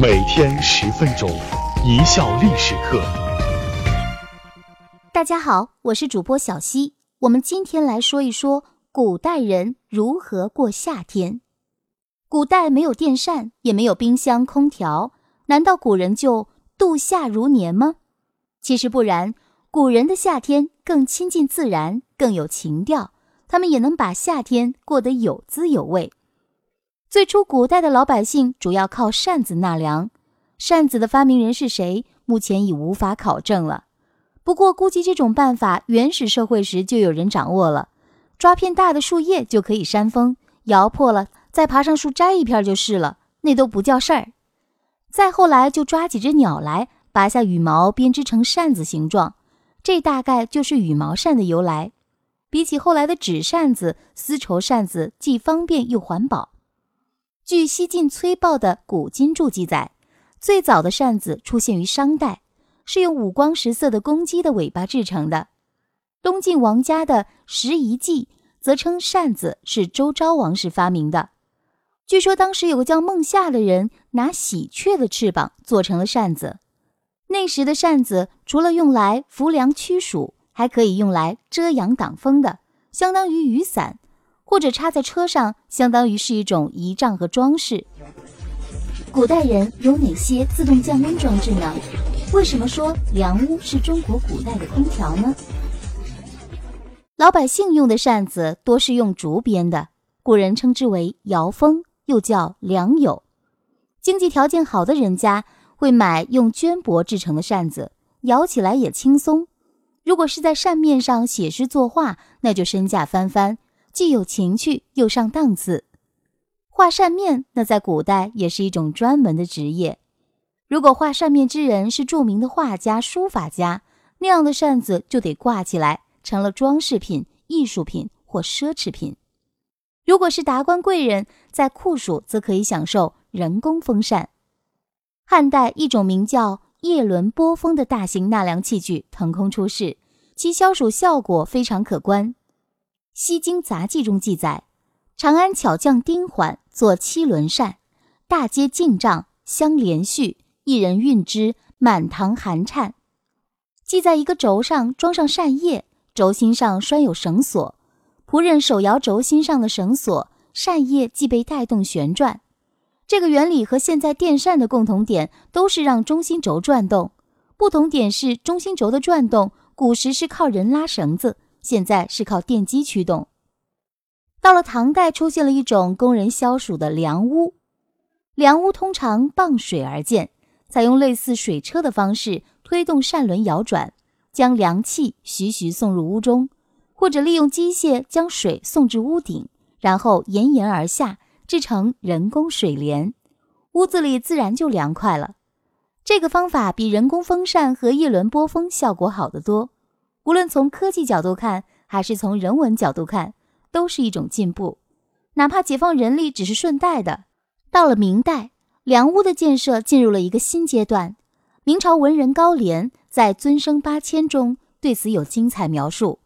每天十分钟，一笑历史课。大家好，我是主播小溪。我们今天来说一说古代人如何过夏天。古代没有电扇，也没有冰箱、空调，难道古人就度夏如年吗？其实不然，古人的夏天更亲近自然，更有情调，他们也能把夏天过得有滋有味。最初，古代的老百姓主要靠扇子纳凉。扇子的发明人是谁？目前已无法考证了。不过，估计这种办法原始社会时就有人掌握了。抓片大的树叶就可以扇风，摇破了再爬上树摘一片就是了，那都不叫事儿。再后来，就抓几只鸟来，拔下羽毛编织成扇子形状，这大概就是羽毛扇的由来。比起后来的纸扇子，丝绸扇子既方便又环保。据西晋崔豹的《古今注》记载，最早的扇子出现于商代，是用五光十色的公鸡的尾巴制成的。东晋王家的《拾遗记》则称扇子是周昭王时发明的。据说当时有个叫孟夏的人拿喜鹊的翅膀做成了扇子。那时的扇子除了用来扶凉驱暑，还可以用来遮阳挡风的，相当于雨伞。或者插在车上，相当于是一种仪仗和装饰。古代人有哪些自动降温装置呢？为什么说凉屋是中国古代的空调呢？老百姓用的扇子多是用竹编的，古人称之为摇风，又叫凉友。经济条件好的人家会买用绢帛制成的扇子，摇起来也轻松。如果是在扇面上写诗作画，那就身价翻番。既有情趣又上档次，画扇面那在古代也是一种专门的职业。如果画扇面之人是著名的画家、书法家，那样的扇子就得挂起来，成了装饰品、艺术品或奢侈品。如果是达官贵人，在酷暑则可以享受人工风扇。汉代一种名叫叶轮波风的大型纳凉器具腾空出世，其消暑效果非常可观。《西京杂记》中记载，长安巧匠丁缓做七轮扇，大街进帐相连续，一人运之，满堂寒颤。系在一个轴上，装上扇叶，轴心上拴有绳索，仆人手摇轴心上的绳索，扇叶即被带动旋转。这个原理和现在电扇的共同点都是让中心轴转动，不同点是中心轴的转动，古时是靠人拉绳子。现在是靠电机驱动。到了唐代，出现了一种供人消暑的凉屋。凉屋通常傍水而建，采用类似水车的方式推动扇轮摇转，将凉气徐徐送入屋中，或者利用机械将水送至屋顶，然后沿檐而下，制成人工水帘，屋子里自然就凉快了。这个方法比人工风扇和叶轮波风效果好得多。无论从科技角度看，还是从人文角度看，都是一种进步。哪怕解放人力只是顺带的。到了明代，凉屋的建设进入了一个新阶段。明朝文人高廉在《尊生八千》中对此有精彩描述：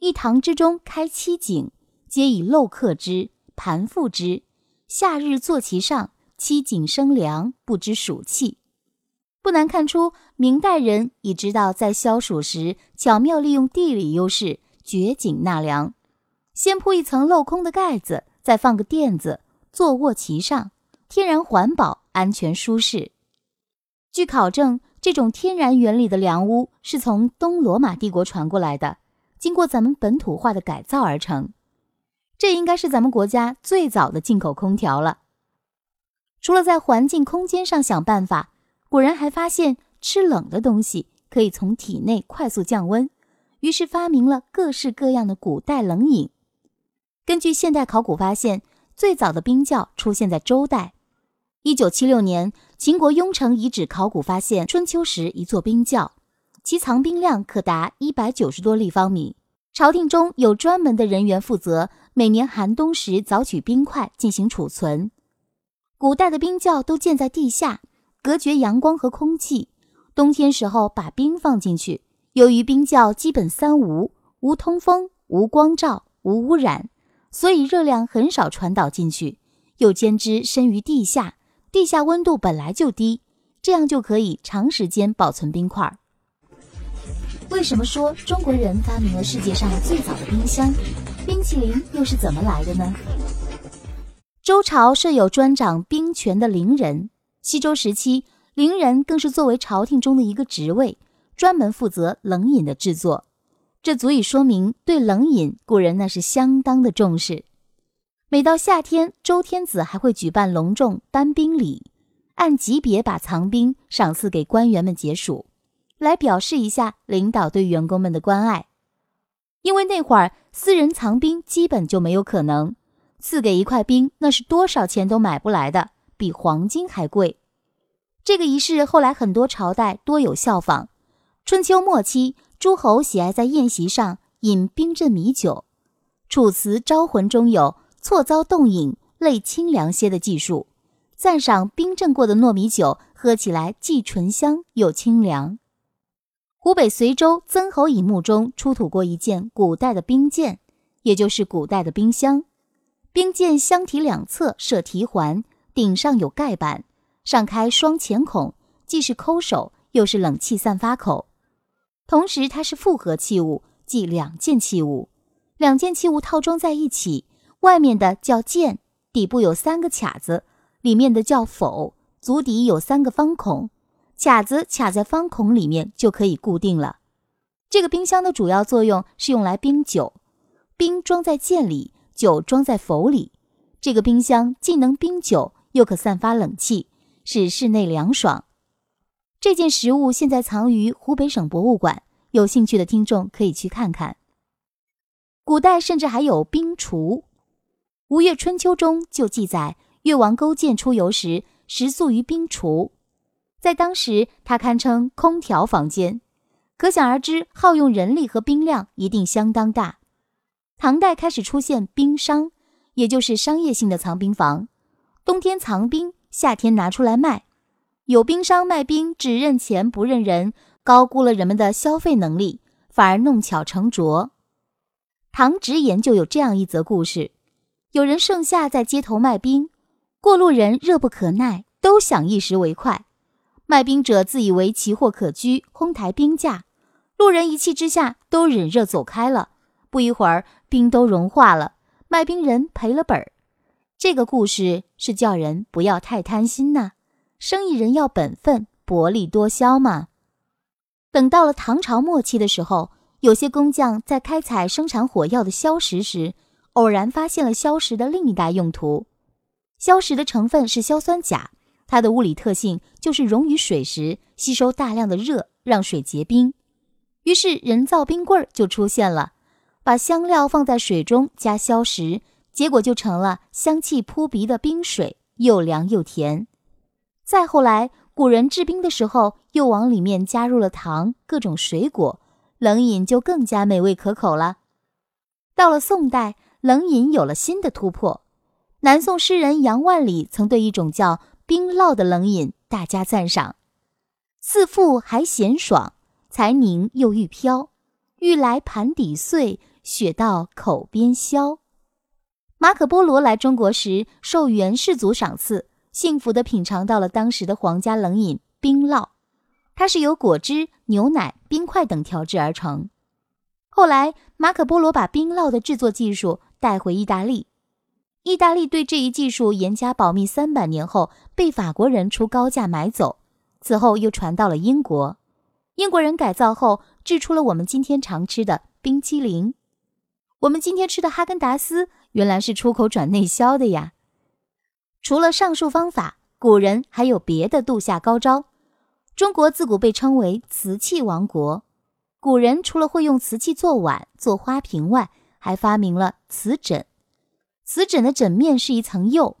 一堂之中开七井，皆以漏刻之，盘覆之。夏日坐其上，七井生凉，不知暑气。不难看出，明代人已知道在消暑时巧妙利用地理优势掘井纳凉。先铺一层镂空的盖子，再放个垫子，坐卧其上，天然环保、安全舒适。据考证，这种天然原理的凉屋是从东罗马帝国传过来的，经过咱们本土化的改造而成。这应该是咱们国家最早的进口空调了。除了在环境空间上想办法。古人还发现吃冷的东西可以从体内快速降温，于是发明了各式各样的古代冷饮。根据现代考古发现，最早的冰窖出现在周代。一九七六年，秦国雍城遗址考古发现春秋时一座冰窖，其藏冰量可达一百九十多立方米。朝廷中有专门的人员负责每年寒冬时凿取冰块进行储存。古代的冰窖都建在地下。隔绝阳光和空气，冬天时候把冰放进去。由于冰窖基本三无：无通风、无光照、无污染，所以热量很少传导进去。又兼之深于地下，地下温度本来就低，这样就可以长时间保存冰块。为什么说中国人发明了世界上最早的冰箱？冰淇淋又是怎么来的呢？周朝设有专掌兵权的陵人，西周时期，陵人更是作为朝廷中的一个职位，专门负责冷饮的制作。这足以说明对冷饮古人那是相当的重视。每到夏天，周天子还会举办隆重颁冰礼，按级别把藏冰赏赐给官员们解暑。来表示一下领导对员工们的关爱，因为那会儿私人藏冰基本就没有可能，赐给一块冰那是多少钱都买不来的，比黄金还贵。这个仪式后来很多朝代多有效仿。春秋末期，诸侯喜爱在宴席上饮冰镇米酒，《楚辞招魂》中有“错遭冻饮，泪清凉些”的技术，赞赏冰镇过的糯米酒喝起来既醇香又清凉。湖北随州曾侯乙墓中出土过一件古代的冰鉴，也就是古代的冰箱。冰鉴箱体两侧设提环，顶上有盖板，上开双前孔，既是抠手，又是冷气散发口。同时，它是复合器物，即两件器物。两件器物套装在一起，外面的叫鉴，底部有三个卡子；里面的叫否，足底有三个方孔。卡子卡在方孔里面就可以固定了。这个冰箱的主要作用是用来冰酒，冰装在剑里，酒装在否里。这个冰箱既能冰酒，又可散发冷气，使室内凉爽。这件实物现在藏于湖北省博物馆，有兴趣的听众可以去看看。古代甚至还有冰厨，《吴越春秋》中就记载，越王勾践出游时食宿于冰厨。在当时，它堪称空调房间，可想而知，耗用人力和冰量一定相当大。唐代开始出现冰商，也就是商业性的藏冰房，冬天藏冰，夏天拿出来卖。有冰商卖冰只认钱不认人，高估了人们的消费能力，反而弄巧成拙。唐直言就有这样一则故事：有人盛夏在街头卖冰，过路人热不可耐，都想一时为快。卖冰者自以为奇货可居，哄抬冰价，路人一气之下都忍热走开了。不一会儿，冰都融化了，卖冰人赔了本儿。这个故事是叫人不要太贪心呐，生意人要本分，薄利多销嘛。等到了唐朝末期的时候，有些工匠在开采生产火药的硝石时，偶然发现了硝石的另一大用途。硝石的成分是硝酸钾。它的物理特性就是溶于水时吸收大量的热，让水结冰。于是人造冰棍儿就出现了，把香料放在水中加硝石，结果就成了香气扑鼻的冰水，又凉又甜。再后来，古人制冰的时候又往里面加入了糖、各种水果，冷饮就更加美味可口了。到了宋代，冷饮有了新的突破。南宋诗人杨万里曾对一种叫冰酪的冷饮，大加赞赏，似腹还咸爽，才凝又欲飘，欲来盘底碎，雪到口边消。马可波罗来中国时，受元世祖赏赐，幸福地品尝到了当时的皇家冷饮冰酪，它是由果汁、牛奶、冰块等调制而成。后来，马可波罗把冰酪的制作技术带回意大利。意大利对这一技术严加保密，三百年后被法国人出高价买走，此后又传到了英国。英国人改造后制出了我们今天常吃的冰淇淋。我们今天吃的哈根达斯原来是出口转内销的呀。除了上述方法，古人还有别的度夏高招。中国自古被称为瓷器王国，古人除了会用瓷器做碗、做花瓶外，还发明了瓷枕。瓷枕的枕面是一层釉，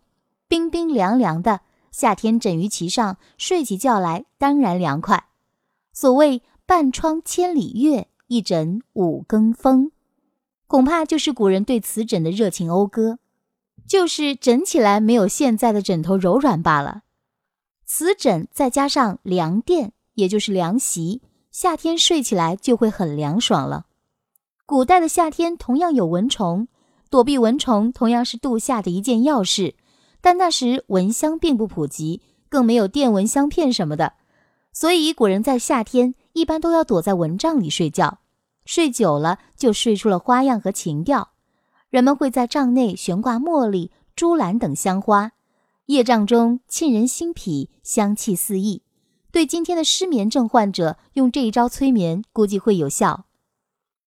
冰冰凉凉的，夏天枕于其上，睡起觉来当然凉快。所谓半窗千里月，一枕五更风，恐怕就是古人对瓷枕的热情讴歌，就是枕起来没有现在的枕头柔软罢了。瓷枕再加上凉垫，也就是凉席，夏天睡起来就会很凉爽了。古代的夏天同样有蚊虫。躲避蚊虫同样是度夏的一件要事，但那时蚊香并不普及，更没有电蚊香片什么的，所以古人在夏天一般都要躲在蚊帐里睡觉。睡久了就睡出了花样和情调。人们会在帐内悬挂茉莉、珠兰等香花，夜帐中沁人心脾，香气四溢。对今天的失眠症患者，用这一招催眠估计会有效。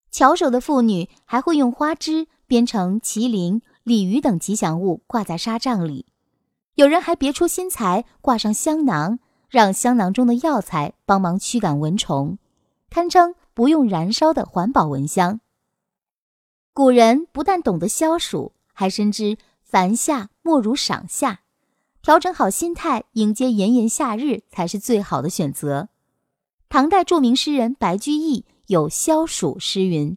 巧手的妇女还会用花枝编成麒麟、鲤鱼等吉祥物挂在纱帐里。有人还别出心裁，挂上香囊，让香囊中的药材帮忙驱赶蚊虫，堪称不用燃烧的环保蚊香。古人不但懂得消暑，还深知凡夏莫如赏夏，调整好心态，迎接炎炎夏日才是最好的选择。唐代著名诗人白居易有消暑诗云：“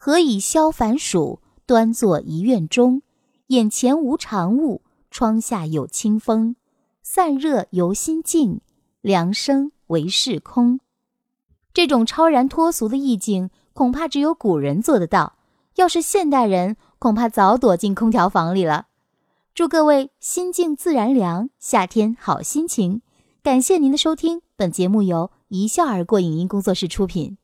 何以消烦暑？端坐一院中，眼前无长物，窗下有清风。散热由心静，凉生唯是空。”这种超然脱俗的意境，恐怕只有古人做得到。要是现代人，恐怕早躲进空调房里了。祝各位心静自然凉，夏天好心情。感谢您的收听，本节目由一笑而过影音工作室出品。